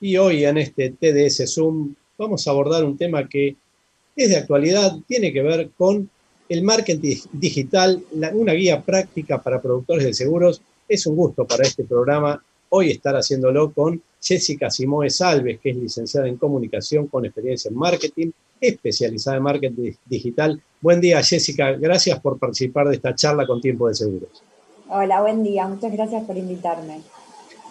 Y hoy en este TDS Zoom vamos a abordar un tema que es de actualidad, tiene que ver con el marketing digital, una guía práctica para productores de seguros. Es un gusto para este programa hoy estar haciéndolo con Jessica Simoe Salves, que es licenciada en comunicación con experiencia en marketing, especializada en marketing digital. Buen día, Jessica. Gracias por participar de esta charla con Tiempo de Seguros. Hola, buen día. Muchas gracias por invitarme.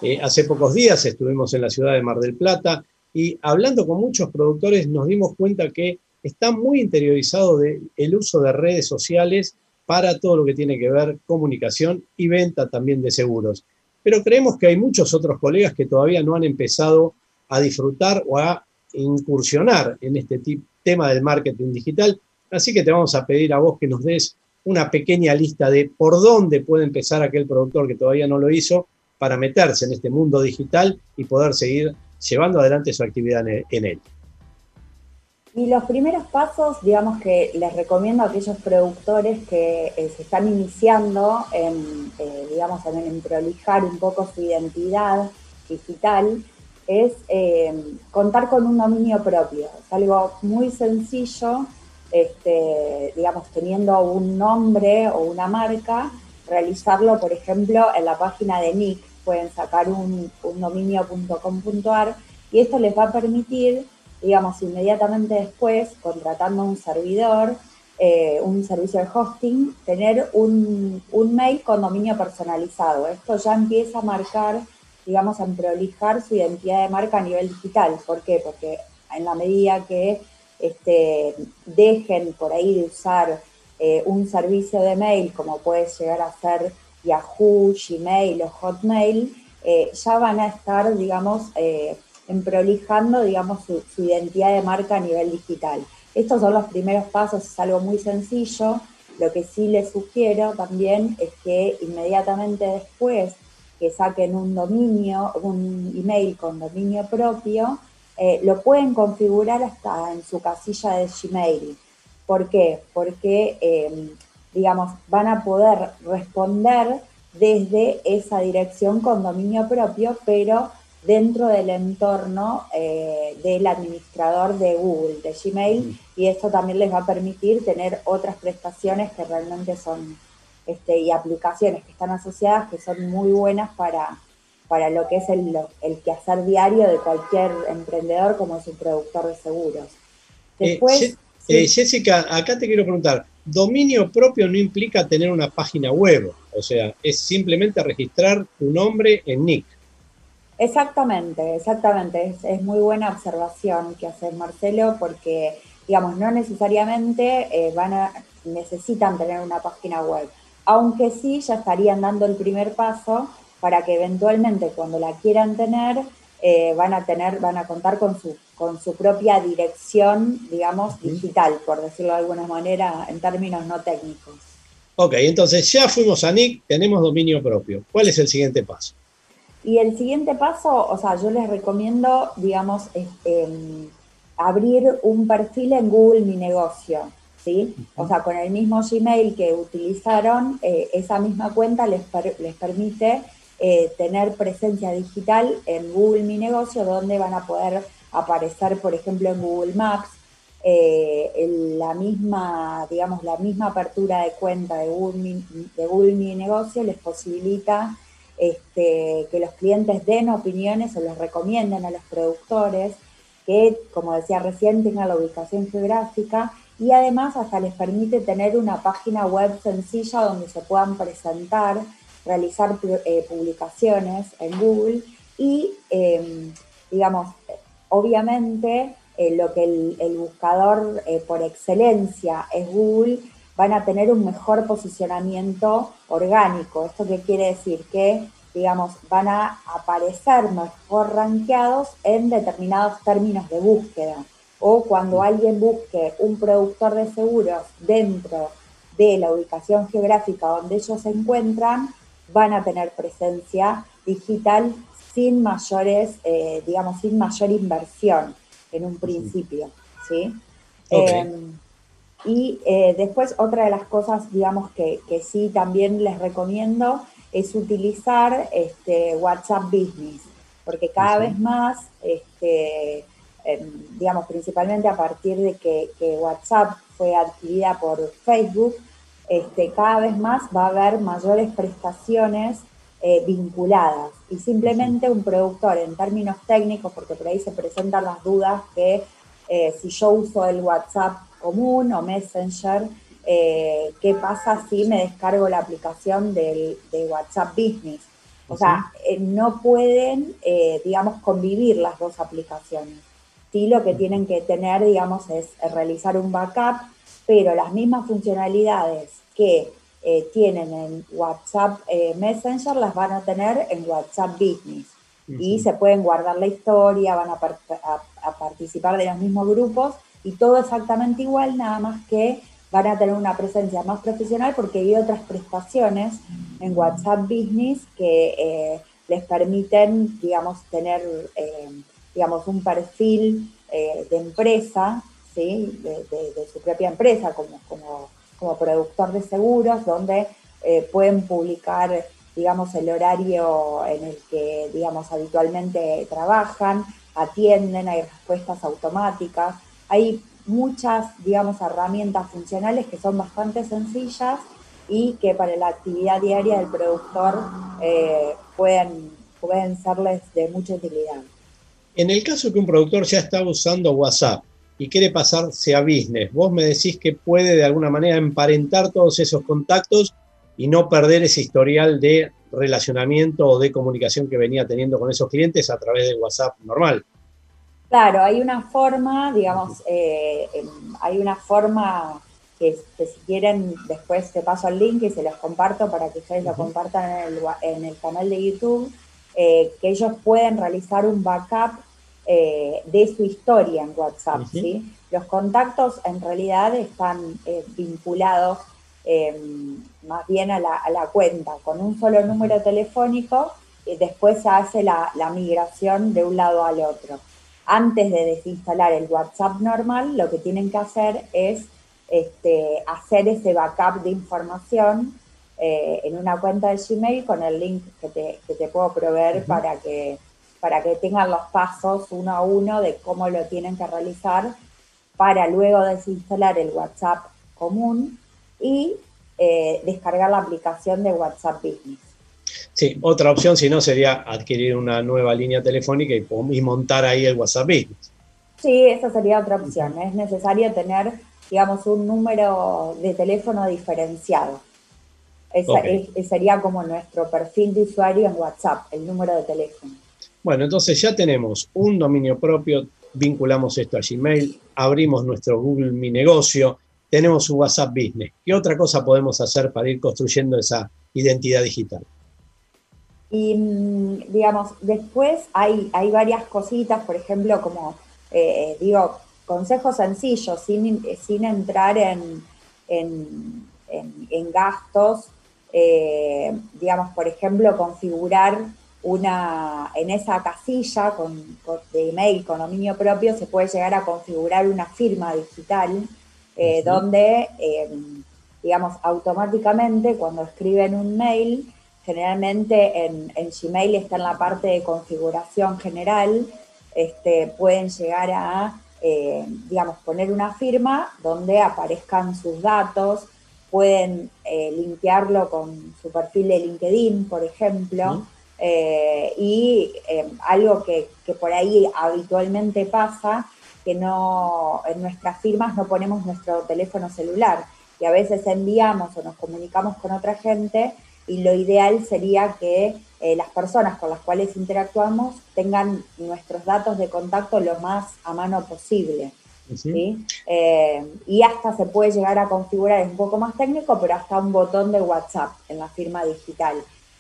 Eh, hace pocos días estuvimos en la ciudad de Mar del Plata y hablando con muchos productores nos dimos cuenta que está muy interiorizado de el uso de redes sociales para todo lo que tiene que ver comunicación y venta también de seguros pero creemos que hay muchos otros colegas que todavía no han empezado a disfrutar o a incursionar en este tema del marketing digital. Así que te vamos a pedir a vos que nos des una pequeña lista de por dónde puede empezar aquel productor que todavía no lo hizo para meterse en este mundo digital y poder seguir llevando adelante su actividad en él. Y los primeros pasos, digamos que les recomiendo a aquellos productores que eh, se están iniciando en, eh, digamos, en, prolijar un poco su identidad digital, es eh, contar con un dominio propio. Es algo muy sencillo, este, digamos, teniendo un nombre o una marca, realizarlo, por ejemplo, en la página de Nick. Pueden sacar un, un dominio.com.ar y esto les va a permitir digamos, inmediatamente después, contratando un servidor, eh, un servicio de hosting, tener un, mail con dominio personalizado. Esto ya empieza a marcar, digamos, a prolijar su identidad de marca a nivel digital. ¿Por qué? Porque en la medida que este, dejen por ahí de usar eh, un servicio de mail, como puede llegar a ser Yahoo, Gmail o Hotmail, eh, ya van a estar, digamos, en prolijando, digamos, su, identidad de marca a nivel digital. Estos son los primeros pasos, es algo muy sencillo. Lo que sí les sugiero también es que inmediatamente después que saquen un dominio, un email con dominio propio, eh, lo pueden configurar hasta en su casilla de Gmail. ¿Por qué? Porque, eh, digamos, van a poder responder desde esa dirección con dominio propio, pero dentro del entorno eh, del administrador de Google, de Gmail, y esto también les va a permitir tener otras prestaciones que realmente son, este, y aplicaciones que están asociadas que son muy buenas para, para lo que es el, el quehacer diario de cualquier emprendedor como es un productor de seguros. Eh, Eh, Jessica, acá te quiero preguntar, dominio propio no implica tener una página web, o sea, es simplemente registrar tu nombre en Nick. Exactamente, exactamente. Es, muy buena observación que hace Marcelo porque, digamos, no necesariamente eh, van a, necesitan tener una página web, aunque sí ya estarían dando el primer paso para que eventualmente cuando la quieran tener eh, van a tener, van a contar con su, con su propia dirección, digamos, digital, por decirlo de alguna manera, en términos no técnicos. Ok, entonces ya fuimos a Nick, tenemos dominio propio. ¿Cuál es el siguiente paso? Y el siguiente paso, o sea, yo les recomiendo, digamos, este, abrir un perfil en Google Mi Negocio, ¿sí? O sea, con el mismo Gmail que utilizaron, eh, esa misma cuenta les, les permite eh, tener presencia digital en Google Mi Negocio, donde van a poder aparecer, por ejemplo, en Google Maps, eh, la misma, digamos, la misma apertura de cuenta de Google de Google Mi Negocio les posibilita este, que los clientes den opiniones o les recomienden a los productores, que, como decía recién, tengan la ubicación geográfica y además hasta les permite tener una página web sencilla donde se puedan presentar, realizar eh, publicaciones en Google y, em, digamos, obviamente eh, lo que el, buscador eh, por excelencia es Google, van a tener un mejor posicionamiento orgánico. ¿Esto qué quiere decir? Que digamos, van a aparecer mejor rankeados en determinados términos de búsqueda. O cuando alguien busque un productor de seguros dentro de la ubicación geográfica donde ellos se encuentran, van a tener presencia digital sin mayores, eh, digamos, sin mayor inversión en un principio, ¿sí? Em, y eh, después otra de las cosas, digamos, que, que sí también les recomiendo es utilizar este, WhatsApp Business, porque cada vez más, este, em, digamos, principalmente a partir de que, WhatsApp fue adquirida por Facebook, este, cada vez más va a haber mayores prestaciones eh, vinculadas y simplemente un productor en términos técnicos, porque por ahí se presentan las dudas que eh, si yo uso el WhatsApp común o Messenger, eh, qué pasa si me descargo la aplicación del, de WhatsApp Business. O sea, eh, no pueden, eh, digamos, convivir las dos aplicaciones. Sí, lo que tienen que tener, digamos, es realizar un backup, pero las mismas funcionalidades que tienen en WhatsApp Messenger las van a tener en WhatsApp Business. Y se pueden guardar la historia, van a, a participar de los mismos grupos y todo exactamente igual, nada más que van a tener una presencia más profesional porque hay otras prestaciones en WhatsApp Business que eh, les permiten, digamos, tener, eh, digamos, un perfil eh, de empresa, ¿sí? De, su propia empresa como, como, como, productor de seguros, donde pueden publicar, digamos, el horario en el que, digamos, habitualmente trabajan, atienden, hay respuestas automáticas, hay muchas, digamos, herramientas funcionales que son bastante sencillas y que para la actividad diaria del productor eh, pueden, pueden serles de mucha utilidad. En el caso que un productor ya está usando WhatsApp y quiere pasarse a business, vos me decís que puede de alguna manera emparentar todos esos contactos y no perder ese historial de relacionamiento o de comunicación que venía teniendo con esos clientes a través de WhatsApp normal. Claro, hay una forma, digamos, eh, em, hay una forma que, si quieren después te paso el link y se los comparto para que ustedes lo compartan en el, canal de YouTube, eh, que ellos pueden realizar un backup eh, de su historia en WhatsApp. ¿sí? Los contactos en realidad están vinculados em, más bien a la, cuenta, con un solo número telefónico, y después se hace la migración de un lado al otro antes de desinstalar el WhatsApp normal, lo que tienen que hacer es este, hacer ese backup de información eh, en una cuenta de Gmail con el link que te, puedo proveer para, que, para que tengan los pasos uno a uno de cómo lo tienen que realizar para luego desinstalar el WhatsApp común y eh, descargar la aplicación de WhatsApp Business. Sí, otra opción, si no, sería adquirir una nueva línea telefónica y, montar ahí el WhatsApp Business. Sí, esa sería otra opción. Es necesario tener, digamos, un número de teléfono diferenciado. Esa, sería como nuestro perfil de usuario en WhatsApp, el número de teléfono. Bueno, entonces ya tenemos un dominio propio, vinculamos esto a Gmail, abrimos nuestro Google Mi Negocio, tenemos un WhatsApp Business. ¿Qué otra cosa podemos hacer para ir construyendo esa identidad digital? Y, mm, digamos, después hay, hay varias cositas, por ejemplo, como, eh, digo, consejos sencillos, sin, sin entrar en, en, gastos, eh, digamos, por ejemplo, configurar una, en esa casilla con, de email con dominio propio, se puede llegar a configurar una firma digital eh, donde, digamos, automáticamente cuando escriben un mail, generalmente en, Gmail está en la parte de configuración general, este, pueden llegar a, eh, digamos, poner una firma donde aparezcan sus datos, pueden eh, limpiarlo con su perfil de LinkedIn, por ejemplo, eh, y algo que, que, por ahí habitualmente pasa, que no, en nuestras firmas no ponemos nuestro teléfono celular y a veces enviamos o nos comunicamos con otra gente y lo ideal sería que eh, las personas con las cuales interactuamos tengan nuestros datos de contacto lo más a mano posible. Eh, y hasta se puede llegar a configurar, es un poco más técnico, pero hasta un botón de WhatsApp en la firma digital.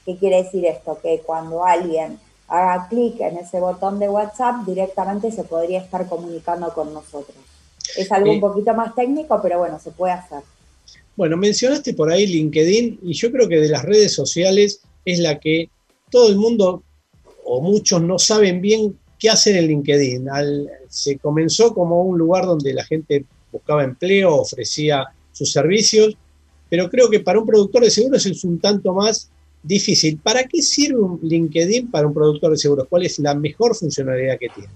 ¿Qué quiere decir esto? Que cuando alguien haga clic en ese botón de WhatsApp, directamente se podría estar comunicando con nosotros. Es algo un poquito más técnico, pero bueno, se puede hacer. Bueno, mencionaste por ahí LinkedIn y yo creo que de las redes sociales es la que todo el mundo o muchos no saben bien qué hacer en LinkedIn. se comenzó como un lugar donde la gente buscaba empleo, ofrecía sus servicios, pero creo que para un productor de seguros es un tanto más difícil. ¿Para qué sirve un LinkedIn para un productor de seguros? ¿Cuál es la mejor funcionalidad que tiene?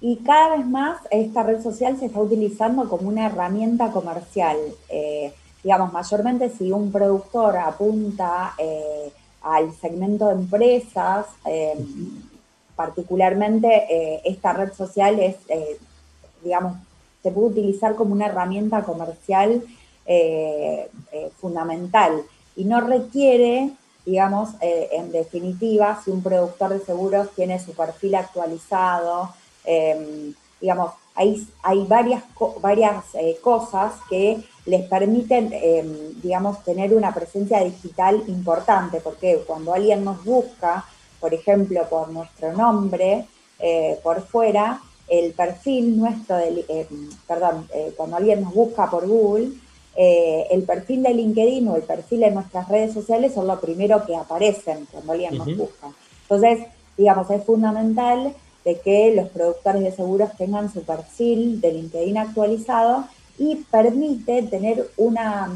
Y cada vez más esta red social se está utilizando como una herramienta comercial. Eh, digamos, mayormente si un productor apunta eh, al segmento de empresas, eh, particularmente esta red social es, digamos, se puede utilizar como una herramienta comercial fundamental y no requiere, digamos, en definitiva, si un productor de seguros tiene su perfil actualizado, Em, digamos, hay, hay varias, varias eh, cosas que les permiten, em, digamos, tener una presencia digital importante, porque cuando alguien nos busca, por ejemplo, por nuestro nombre, eh, por fuera, el perfil nuestro, del, em, perdón, eh, cuando alguien nos busca por Google, el perfil de LinkedIn o el perfil de nuestras redes sociales son lo primero que aparecen cuando alguien nos busca. Entonces, digamos, es fundamental de que los productores de seguros tengan su perfil de LinkedIn actualizado y permite tener una,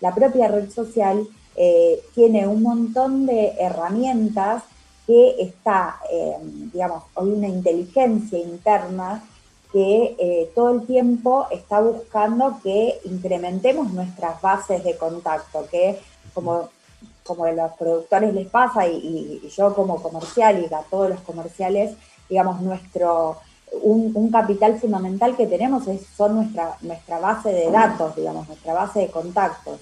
la propia red social eh, tiene un montón de herramientas que está, eh, digamos, hay una inteligencia interna que eh, todo el tiempo está buscando que incrementemos nuestras bases de contacto, que como, como a los productores les pasa y, yo como comercial y a todos los comerciales, digamos, nuestro, un, capital fundamental que tenemos es, son nuestra, nuestra base de datos, digamos, nuestra base de contactos.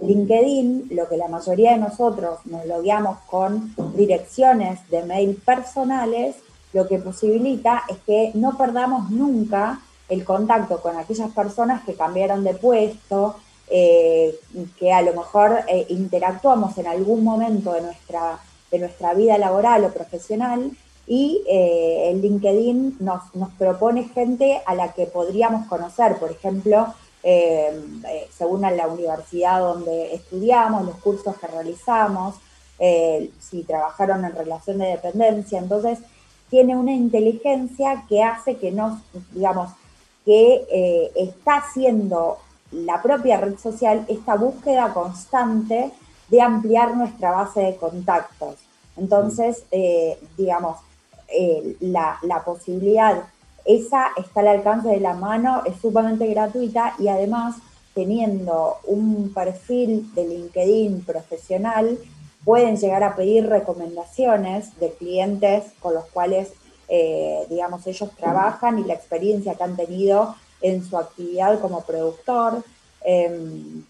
LinkedIn, lo que la mayoría de nosotros nos logueamos con direcciones de mail personales, lo que posibilita es que no perdamos nunca el contacto con aquellas personas que cambiaron de puesto, eh, que a lo mejor eh, interactuamos en algún momento de nuestra, de nuestra vida laboral o profesional y eh, el LinkedIn nos, propone gente a la que podríamos conocer, por ejemplo, según la universidad donde estudiamos, los cursos que realizamos, si trabajaron en relación de dependencia, entonces tiene una inteligencia que hace que nos, digamos, que está haciendo la propia red social esta búsqueda constante de ampliar nuestra base de contactos. Entonces, digamos, eh, la, posibilidad, esa está al alcance de la mano, es sumamente gratuita y además teniendo un perfil de LinkedIn profesional, pueden llegar a pedir recomendaciones de clientes con los cuales, eh, digamos, ellos trabajan y la experiencia que han tenido en su actividad como productor. Em,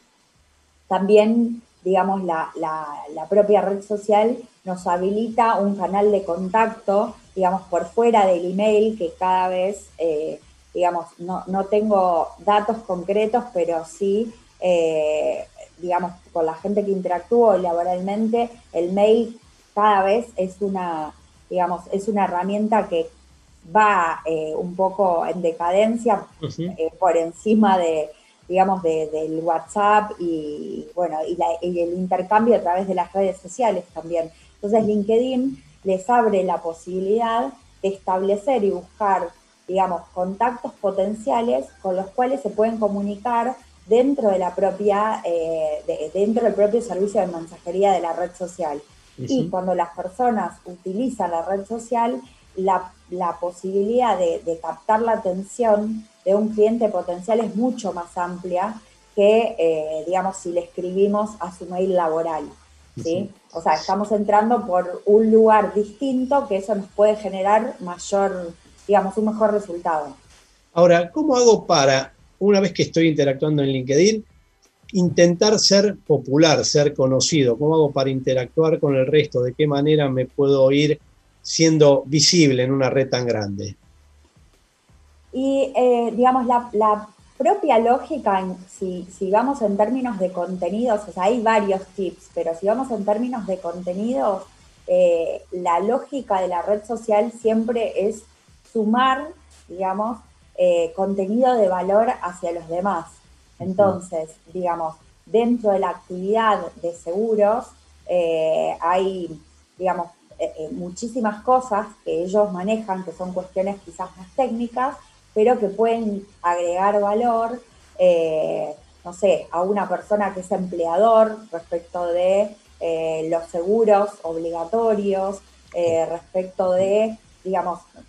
también digamos, la, propia red social nos habilita un canal de contacto, digamos, por fuera del email, que cada vez, eh, digamos, no, no, tengo datos concretos, pero sí, eh, digamos, con la gente que interactúo laboralmente, el mail cada vez es una, digamos, es una herramienta que va eh, un poco en decadencia por encima de, digamos, del WhatsApp y, bueno, y, el intercambio a través de las redes sociales también. Entonces, LinkedIn les abre la posibilidad de establecer y buscar, digamos, contactos potenciales con los cuales se pueden comunicar dentro de la propia, eh, dentro del propio servicio de mensajería de la red social. Y cuando las personas utilizan la red social, la, posibilidad de captar la atención de un cliente potencial es mucho más amplia que, eh, digamos, si le escribimos a su mail laboral. ¿sí? O sea, estamos entrando por un lugar distinto que eso nos puede generar mayor, digamos, un mejor resultado. Ahora, ¿cómo hago para, una vez que estoy interactuando en LinkedIn, intentar ser popular, ser conocido? ¿Cómo hago para interactuar con el resto? ¿De qué manera me puedo ir siendo visible en una red tan grande? Y, eh, digamos, la, propia lógica, si, si, vamos en términos de contenidos, hay varios tips, pero si vamos en términos de contenidos, eh, la lógica de la red social siempre es sumar, digamos, eh, contenido de valor hacia los demás. Entonces, digamos, dentro de la actividad de seguros eh, hay, digamos, muchísimas cosas que ellos manejan, que son cuestiones quizás más técnicas, pero que pueden agregar valor, no sé, a una persona que es empleador respecto de eh, los seguros obligatorios, eh, respecto de, digamos, eh,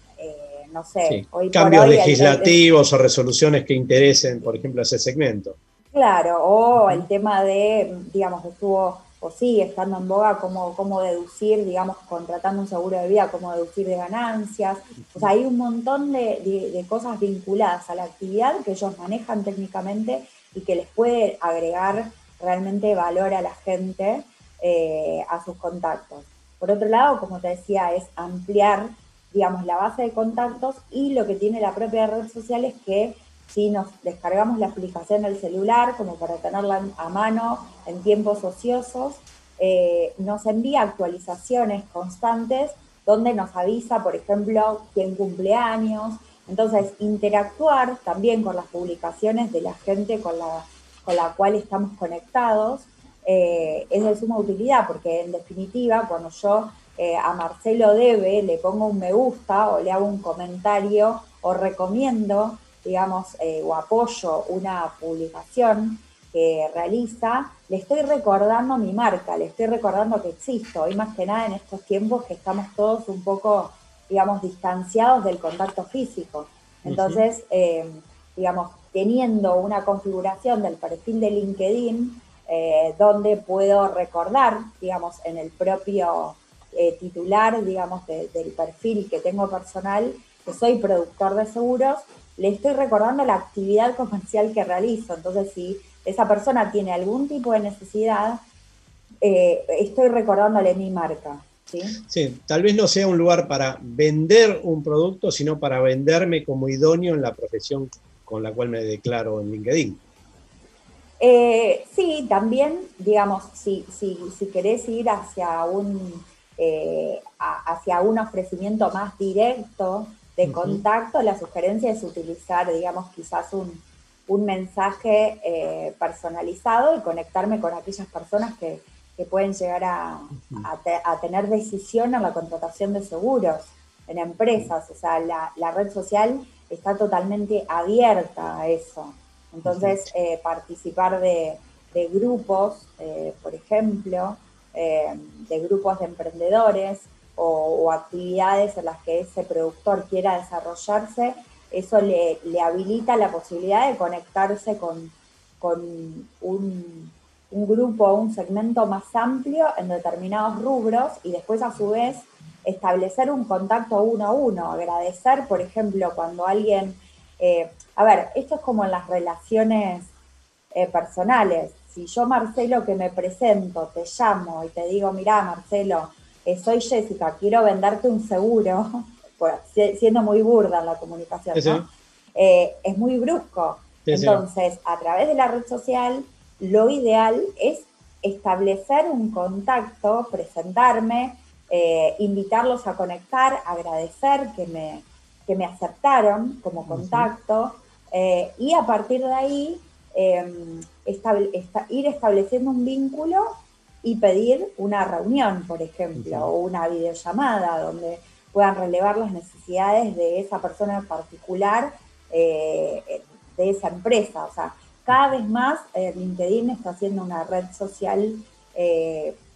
no sé, cambios legislativos o resoluciones que interesen, por ejemplo, ese segmento. Claro, o el tema de, digamos, estuvo o sigue estando en boga cómo, cómo deducir, digamos, contratando un seguro de vida, cómo deducir de ganancias. O sea, hay un montón de, cosas vinculadas a la actividad que ellos manejan técnicamente y que les puede agregar realmente valor a la gente eh, a sus contactos. Por otro lado, como te decía, es ampliar, digamos, la base de contactos y lo que tiene la propia red social es que si nos descargamos la aplicación del celular, como para tenerla a mano en tiempos ociosos, eh, nos envía actualizaciones constantes donde nos avisa, por ejemplo, quién cumple años. Entonces, interactuar también con las publicaciones de la gente con la, con la cual estamos conectados eh, es de suma utilidad, porque en definitiva, cuando yo eh, a Marcelo Debe le pongo un me gusta o le hago un comentario o recomiendo, digamos, eh, o apoyo una publicación que realiza, le estoy recordando mi marca, le estoy recordando que existo, y más que nada en estos tiempos que estamos todos un poco, digamos, distanciados del contacto físico. Entonces, digamos, teniendo una configuración del perfil de LinkedIn, eh, donde puedo recordar, digamos, en el propio eh, titular, digamos, del perfil que tengo personal, que soy productor de seguros, le estoy recordando la actividad comercial que realizo. Entonces, si esa persona tiene algún tipo de necesidad, eh, estoy recordándole mi marca. ¿sí? ¿sí? tal vez no sea un lugar para vender un producto, sino para venderme como idóneo en la profesión con la cual me declaro en LinkedIn. Eh, sí, también, digamos, si, si, si querés ir hacia un, eh, hacia un ofrecimiento más directo de contacto, la sugerencia es utilizar, digamos, quizás un, mensaje eh, personalizado y conectarme con aquellas personas que, pueden llegar a, a, tener decisión en la contratación de seguros en empresas. O sea, la, la red social está totalmente abierta a eso. Entonces, eh, participar de, grupos, eh, por ejemplo, eh, de grupos de emprendedores o, actividades en las que ese productor quiera desarrollarse, eso le, habilita la posibilidad de conectarse con, un, un grupo, un segmento más amplio en determinados rubros y después a su vez establecer un contacto uno a uno, agradecer, por ejemplo, cuando alguien eh, a ver, esto es como en las relaciones eh, personales. Si yo, Marcelo, que me presento, te llamo y te digo, mira, Marcelo, eh, soy Jessica, quiero venderte un seguro, siendo muy burda en la comunicación, ¿no? es muy brusco. Entonces, a través de la red social, lo ideal es establecer un contacto, presentarme, invitarlos a conectar, agradecer que me, que me aceptaron como contacto eh, y a partir de ahí ir estableciendo un vínculo y pedir una reunión, por ejemplo, o una videollamada donde puedan relevar las necesidades de esa persona en particular, eh, de esa empresa. O sea, cada vez más eh, LinkedIn está haciendo una red social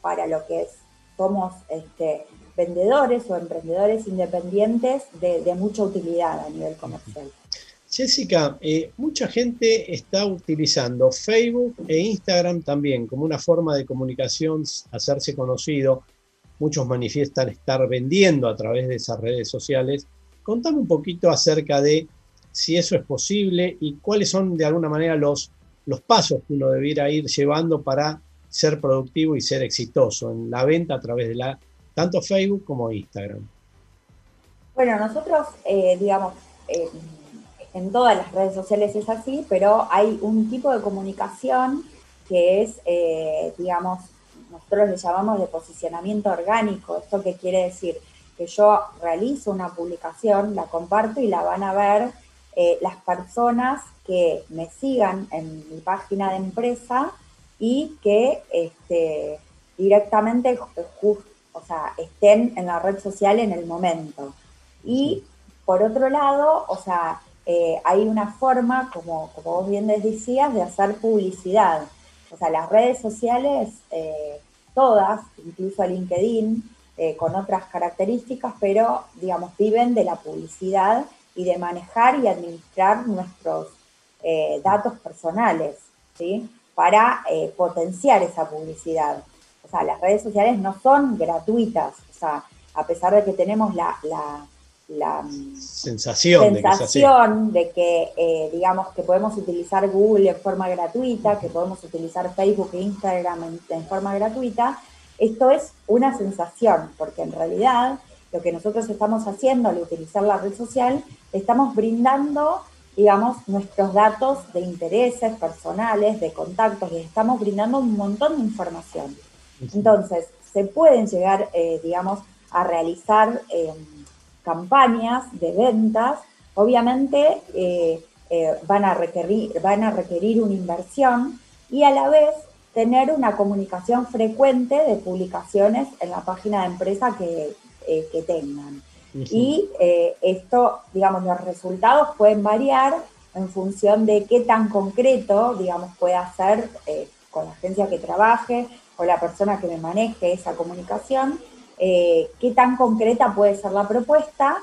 para lo que es, somos este, vendedores o emprendedores independientes de, mucha utilidad a nivel comercial. Jessica, eh, mucha gente está utilizando Facebook e Instagram también como una forma de comunicación, hacerse conocido. Muchos manifiestan estar vendiendo a través de esas redes sociales. Contame un poquito acerca de si eso es posible y cuáles son de alguna manera los, los pasos que uno debiera ir llevando para ser productivo y ser exitoso en la venta a través de la tanto Facebook como Instagram? Bueno, nosotros, eh, digamos, eh, en todas las redes sociales es así, pero hay un tipo de comunicación que es, eh, digamos, nosotros le llamamos de posicionamiento orgánico. ¿Esto qué quiere decir? Que yo realizo una publicación, la comparto y la van a ver eh, las personas que me sigan en mi página de empresa y que este, directamente o sea, estén en la red social en el momento. Y por otro lado, o sea, eh, hay una forma, como, como vos bien decías, de hacer publicidad. O sea, las redes sociales, eh, todas, incluso LinkedIn, eh, con otras características, pero, digamos, viven de la publicidad y de manejar y administrar nuestros datos personales, ¿sí? Para potenciar esa publicidad. O sea, las redes sociales no son gratuitas, o sea, a pesar de que tenemos la sensación, de que, eh, digamos, que podemos utilizar Google en forma gratuita, que podemos utilizar Facebook e Instagram en, forma gratuita, esto es una sensación, porque en realidad lo que nosotros estamos haciendo al utilizar la red social, estamos brindando, digamos, nuestros datos de intereses personales, de contactos, les estamos brindando un montón de información. Entonces, se pueden llegar, eh, digamos, a realizar... Eh, campañas de ventas, obviamente eh, eh, van, a requerir, van a requerir una inversión y a la vez tener una comunicación frecuente de publicaciones en la página de empresa que, eh, que tengan. Y esto, digamos, los resultados pueden variar en función de qué tan concreto, digamos, pueda ser con la agencia que trabaje o la persona que me maneje esa comunicación eh, qué tan concreta puede ser la propuesta,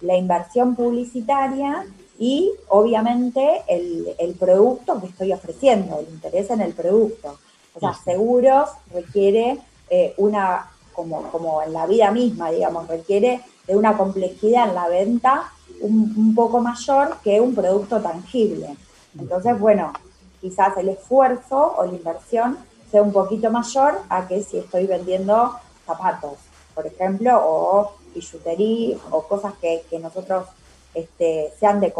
la inversión publicitaria y obviamente el, producto que estoy ofreciendo, el interés en el producto. O sea, seguros requiere eh, una, como, como en la vida misma, digamos, requiere de una complejidad en la venta un, un poco mayor que un producto tangible. Entonces, bueno, quizás el esfuerzo o la inversión sea un poquito mayor a que si estoy vendiendo zapatos por ejemplo, o billutería o cosas que, nosotros este, sean de,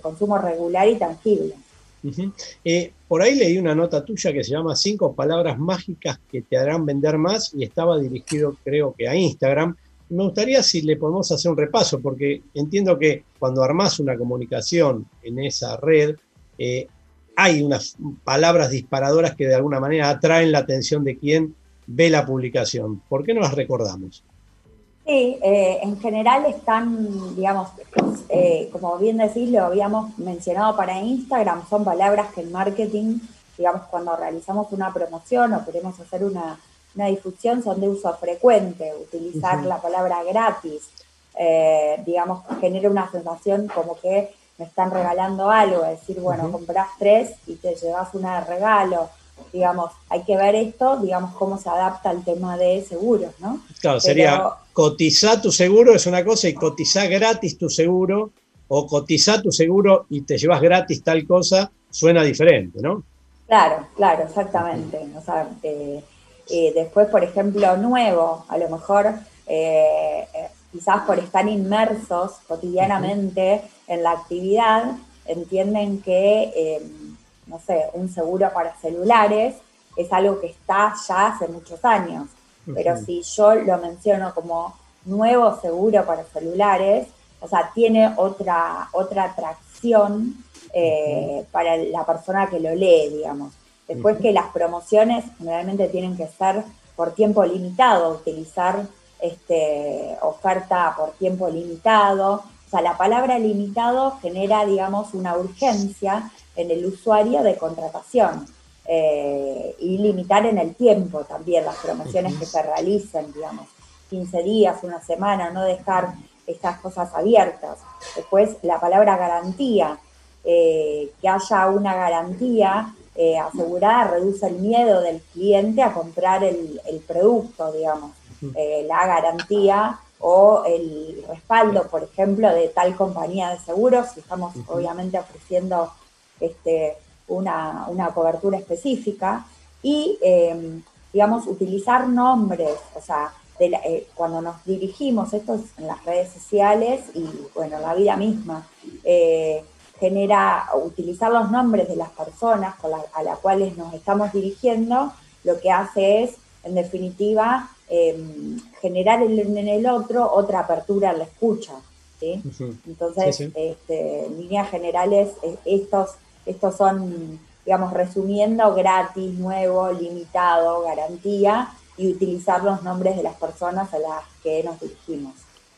consumo regular y tangible. Eh, por ahí leí una nota tuya que se llama Cinco palabras mágicas que te harán vender más y estaba dirigido creo que a Instagram. Me gustaría si le podemos hacer un repaso, porque entiendo que cuando armas una comunicación en esa red, eh, hay unas palabras disparadoras que de alguna manera atraen la atención de quien ve la publicación. ¿Por qué no las recordamos? Sí, eh, en general están, digamos, eh, como bien decís, lo habíamos mencionado para Instagram, son palabras que en marketing, digamos, cuando realizamos una promoción o queremos hacer una, difusión, son de uso frecuente. Utilizar la palabra gratis, eh, digamos, genera una sensación como que me están regalando algo, decir, bueno, compras tres y te llevas una de regalo digamos, hay que ver esto, digamos, cómo se adapta al tema de seguros, ¿no? Claro, sería cotizar tu seguro es una cosa y cotizar gratis tu seguro o cotizar tu seguro y te llevas gratis tal cosa, suena diferente, ¿no? Claro, claro, exactamente. O sea, eh, eh, después, por ejemplo, nuevo, a lo mejor eh, quizás por estar inmersos cotidianamente en la actividad, entienden que no sé, un seguro para celulares, es algo que está ya hace muchos años. Pero si yo lo menciono como nuevo seguro para celulares, o sea, tiene otra, otra atracción eh, para la persona que lo lee, digamos. Después que las promociones generalmente tienen que ser por tiempo limitado, utilizar este, oferta por tiempo limitado. O sea, la palabra limitado genera, digamos, una urgencia en el usuario de contratación eh, y limitar en el tiempo también las promociones que se realicen, digamos, 15 días, una semana, no dejar estas cosas abiertas. Después la palabra garantía, eh, que haya una garantía eh, asegurada reduce el miedo del cliente a comprar el, producto, digamos, la garantía o el respaldo, por ejemplo, de tal compañía de seguros, si estamos obviamente ofreciendo este, una, cobertura específica y, em, digamos, utilizar nombres, o sea, eh, cuando nos dirigimos, esto en las redes sociales y, bueno, la vida misma, eh, genera, utilizar los nombres de las personas a las cuales nos estamos dirigiendo, lo que hace es, en definitiva, em, generar en el otro otra apertura a la escucha. Entonces, este, en líneas generales, eh, estos, estos son, digamos, resumiendo, gratis, nuevo, limitado, garantía, y utilizar los nombres de las personas a las que nos dirigimos.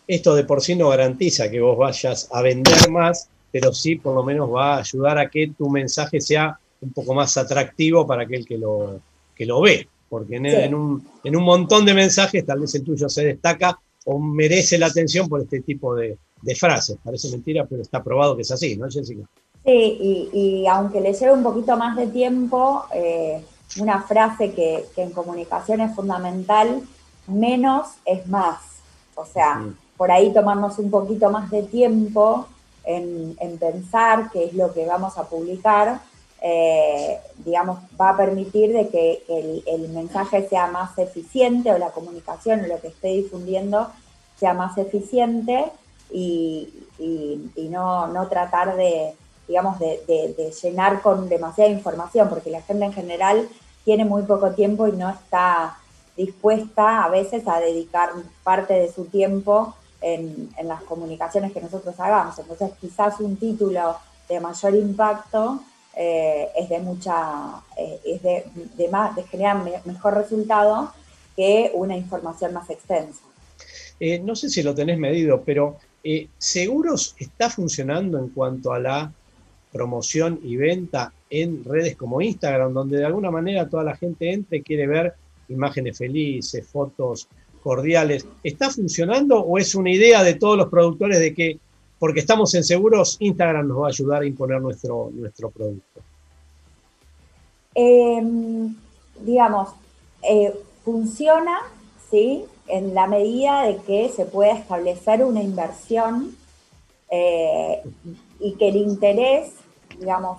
Esto de por sí no garantiza que vos vayas a vender más, pero sí por lo menos va a ayudar a que tu mensaje sea un poco más atractivo para aquel que lo, que lo ve, porque en, un, en un montón de mensajes tal vez el tuyo se destaca o merece la atención por este tipo de, frases. Parece mentira, pero está probado que es así, ¿no, Jessica? Sí, y, aunque le lleve un poquito más de tiempo, eh, una frase que, en comunicación es fundamental, menos es más. O sea, por ahí tomarnos un poquito más de tiempo en, pensar qué es lo que vamos a publicar, eh, digamos, va a permitir de que, el, mensaje sea más eficiente o la comunicación o lo que esté difundiendo sea más eficiente y, no, tratar de, digamos, de, llenar con demasiada información, porque la gente en general tiene muy poco tiempo y no está dispuesta a veces a dedicar parte de su tiempo en, las comunicaciones que nosotros hagamos. Entonces, quizás un título de mayor impacto eh, es de mucha, eh, es de, más, de generar mejor resultado que una información más extensa. Eh, no sé si lo tenés medido, pero ¿Seguros está funcionando en cuanto a la promoción y venta en redes como Instagram, donde de alguna manera toda la gente entra y quiere ver imágenes felices, fotos cordiales. ¿Está funcionando o es una idea de todos los productores de que porque estamos en seguros, Instagram nos va a ayudar a imponer nuestro, nuestro producto? Em, digamos, eh, funciona, ¿sí? En la medida de que se pueda establecer una inversión eh, y que el interés, digamos,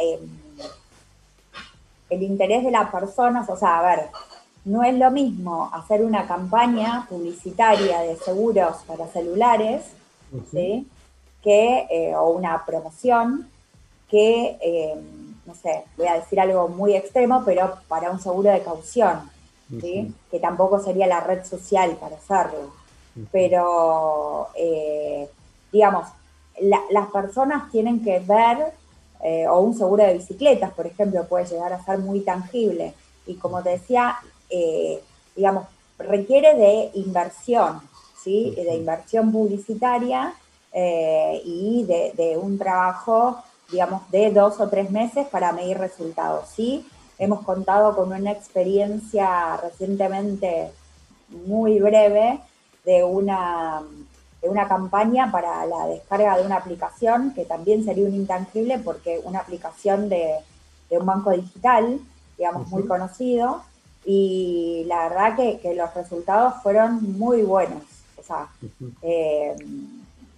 em, el interés de las personas, o sea, a ver, no es lo mismo hacer una campaña publicitaria de seguros para celulares, ¿sí? que, eh, o una promoción, que, eh, no sé, voy a decir algo muy extremo, pero para un seguro de caución, ¿sí? que tampoco sería la red social para hacerlo. Pero, eh, digamos, las personas tienen que ver, o un seguro de bicicletas, por ejemplo, puede llegar a ser muy tangible. Y como te decía, eh, digamos, requiere de inversión, ¿sí? De inversión publicitaria eh, y de, un trabajo, digamos, de dos o tres meses para medir resultados, ¿sí? Hemos contado con una experiencia recientemente muy breve de una, de una campaña para la descarga de una aplicación, que también sería un intangible porque una aplicación de, un banco digital, digamos, muy conocido, y la verdad que, los resultados fueron muy buenos. O sea, eh,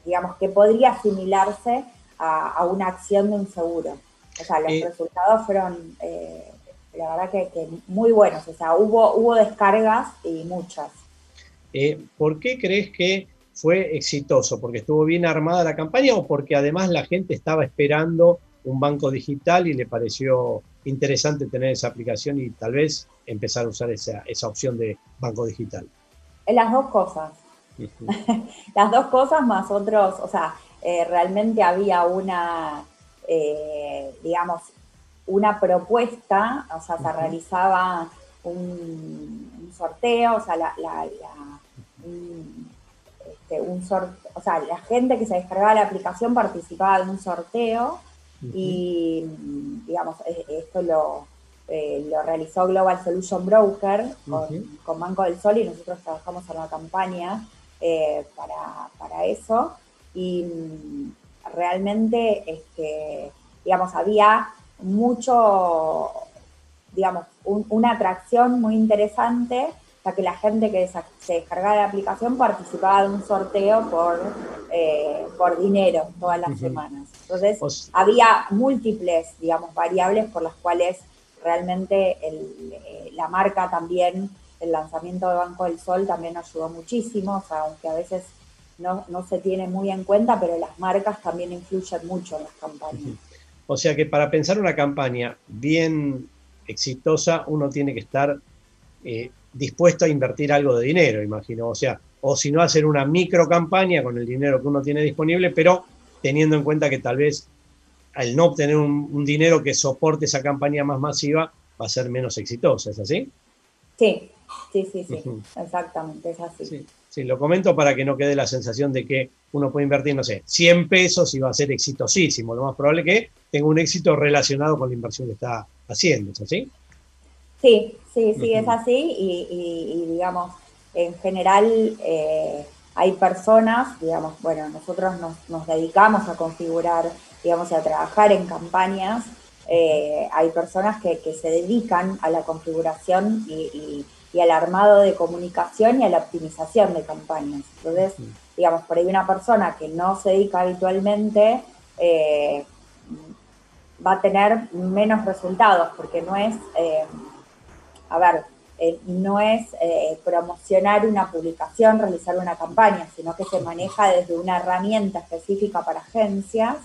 digamos que podría asimilarse a, una acción de un seguro. O sea, los eh, resultados fueron, eh, la verdad que, muy buenos. O sea, hubo, hubo descargas y muchas. ¿Por qué crees que fue exitoso? ¿Porque estuvo bien armada la campaña o porque además la gente estaba esperando un banco digital y le pareció interesante tener esa aplicación y tal vez empezar a usar esa, esa opción de banco digital? Las dos cosas. Las dos cosas más otros, o sea, eh, realmente había una, eh, digamos, una propuesta, o sea, se realizaba un, sorteo, o sea, la, un, este, o sea, la gente que se descargaba la aplicación participaba de un sorteo y, digamos, e, esto lo, eh, lo realizó Global Solution Broker con, Banco del Sol y nosotros trabajamos en una campaña eh, para, eso. Y mm, realmente, este, digamos, había mucho, digamos, una atracción muy interesante ya que la gente que se descargaba la aplicación participaba de un sorteo por, eh, por dinero todas las semanas. Entonces, había múltiples, digamos, variables por las cuales realmente eh, la marca también, el lanzamiento de Banco del Sol también ayudó muchísimo, o sea, aunque a veces no, no se tiene muy en cuenta, pero las marcas también influyen mucho en las campañas. O sea que para pensar una campaña bien exitosa, uno tiene que estar eh, dispuesto a invertir algo de dinero, imagino. O sea, o si no, hacer una micro campaña con el dinero que uno tiene disponible, pero teniendo en cuenta que tal vez al no obtener un, dinero que soporte esa campaña más masiva, va a ser menos exitosa, ¿es así? Sí, sí, sí, sí, exactamente, es así. Sí, lo comento para que no quede la sensación de que uno puede invertir, no sé, 100 pesos y va a ser exitosísimo. Lo más probable es que tenga un éxito relacionado con la inversión que está haciendo, ¿es así? Sí, sí, sí, es así y, digamos, en general eh, hay personas, digamos, bueno, nosotros nos, dedicamos a configurar, digamos, a trabajar en campañas. Eh, hay personas que, se dedican a la configuración y, al armado de comunicación y a la optimización de campañas. Entonces, digamos, por ahí una persona que no se dedica habitualmente eh, va a tener menos resultados porque no es a ver, eh, no es eh, promocionar una publicación, realizar una campaña, sino que se maneja desde una herramienta específica para agencias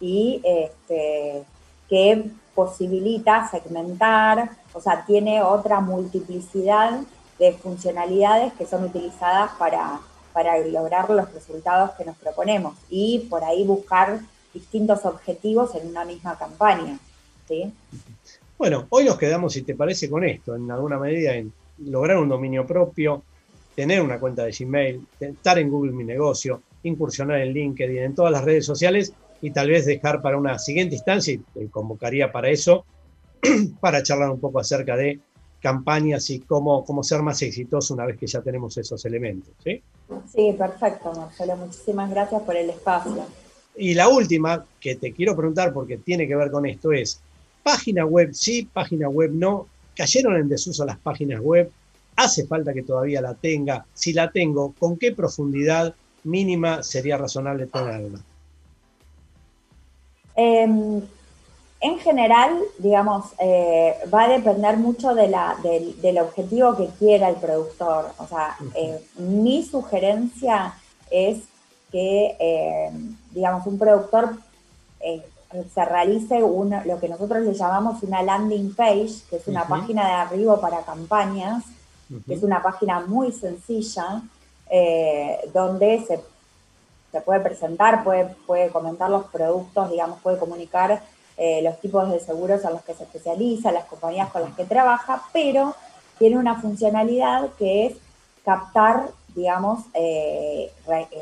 y este, que posibilita segmentar, o sea, tiene otra multiplicidad de funcionalidades que son utilizadas para, para lograr los resultados que nos proponemos y por ahí buscar distintos objetivos en una misma campaña. ¿sí? Bueno, hoy nos quedamos, si te parece, con esto, en alguna medida, en lograr un dominio propio, tener una cuenta de Gmail, estar en Google Mi Negocio, incursionar en LinkedIn, en todas las redes sociales y tal vez dejar para una siguiente instancia, y te convocaría para eso, para charlar un poco acerca de campañas y cómo, cómo ser más exitoso una vez que ya tenemos esos elementos. ¿sí? sí, perfecto, Marcelo. Muchísimas gracias por el espacio. Y la última que te quiero preguntar, porque tiene que ver con esto, es, Página web sí, página web no. Cayeron en desuso las páginas web. Hace falta que todavía la tenga. Si la tengo, ¿con qué profundidad mínima sería razonable tenerla? Em, en general, digamos, eh, va a depender mucho de la, del, objetivo que quiera el productor. O sea, eh, mi sugerencia es que, eh, digamos, un productor se realice lo que nosotros le llamamos una landing page, que es una página de arribo para campañas, que es una página muy sencilla, eh, donde se, se, puede presentar, puede, puede comentar los productos, digamos, puede comunicar eh, los tipos de seguros a los que se especializa, las compañías con las que trabaja, pero tiene una funcionalidad que es captar, digamos, eh,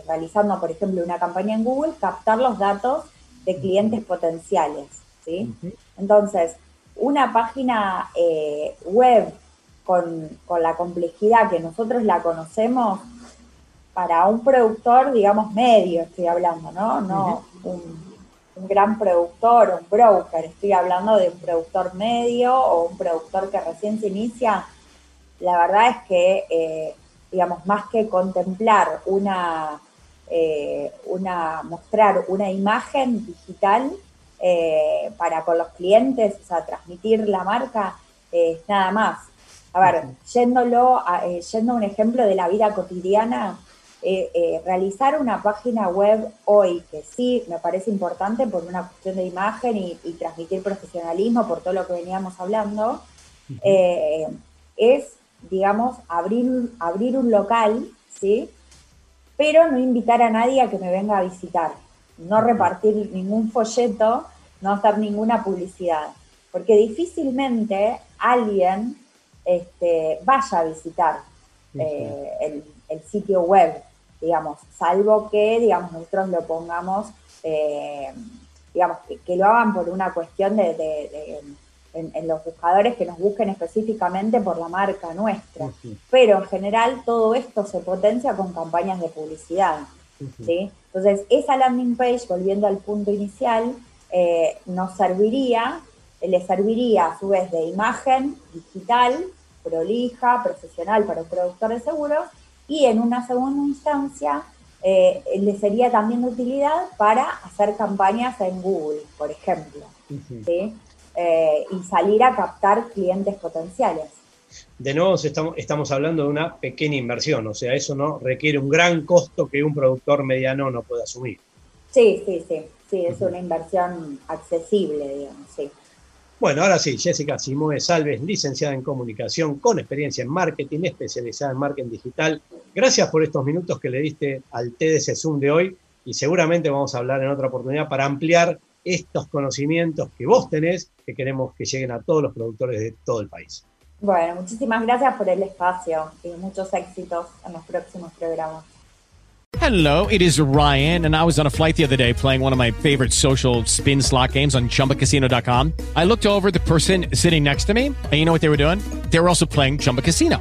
realizando, por ejemplo, una campaña en Google, captar los datos de clientes potenciales. ¿sí? Entonces, una página eh, web con, la complejidad que nosotros la conocemos, para un productor, digamos, medio, estoy hablando, ¿no? No un, gran productor o un broker, estoy hablando de un productor medio o un productor que recién se inicia. La verdad es que, eh, digamos, más que contemplar una eh, una, mostrar una imagen digital eh, para con los clientes, o sea, transmitir la marca, es nada más. A ver, yéndolo eh, yendo a un ejemplo de la vida cotidiana, realizar una página web hoy, que sí me parece importante por una cuestión de imagen y, transmitir profesionalismo, por todo lo que veníamos hablando, es, digamos, abrir, abrir un local, ¿sí? Pero no invitar a nadie a que me venga a visitar, no repartir ningún folleto, no hacer ninguna publicidad, porque difícilmente alguien este, vaya a visitar eh, el, sitio web, digamos, salvo que, digamos, nosotros lo pongamos, eh, digamos, que, lo hagan por una cuestión de en, los buscadores que nos busquen específicamente por la marca nuestra. Pero en general todo esto se potencia con campañas de publicidad. ¿sí? Entonces, esa landing page, volviendo al punto inicial, eh, nos serviría, le serviría a su vez de imagen digital, prolija, profesional para un productor de seguros, y en una segunda instancia eh, le sería también de utilidad para hacer campañas en Google, por ejemplo. ¿sí? Eh, y salir a captar clientes potenciales. de nuevo estamos, estamos hablando de una pequeña inversión, o sea, eso no requiere un gran costo que un productor mediano no puede asumir. Sí, sí, sí, sí, es una inversión accesible, digamos, sí. Bueno, ahora sí, Jessica Simoe Salves, licenciada en comunicación, con experiencia en marketing, especializada en marketing digital. Gracias por estos minutos que le diste al TDC Zoom de hoy y seguramente vamos a hablar en otra oportunidad para ampliar estos conocimientos que vos tenés, que queremos que lleguen a todos los productores de todo el país. Bueno, muchísimas gracias por el espacio y muchos éxitos en los próximos programas. Hello, it is Ryan, and I was on a flight the other day playing one of my favorite social spin slot games on chumbacasino.com. I looked over the person sitting next to me, and you know what they were doing? They were also playing Chumba Casino.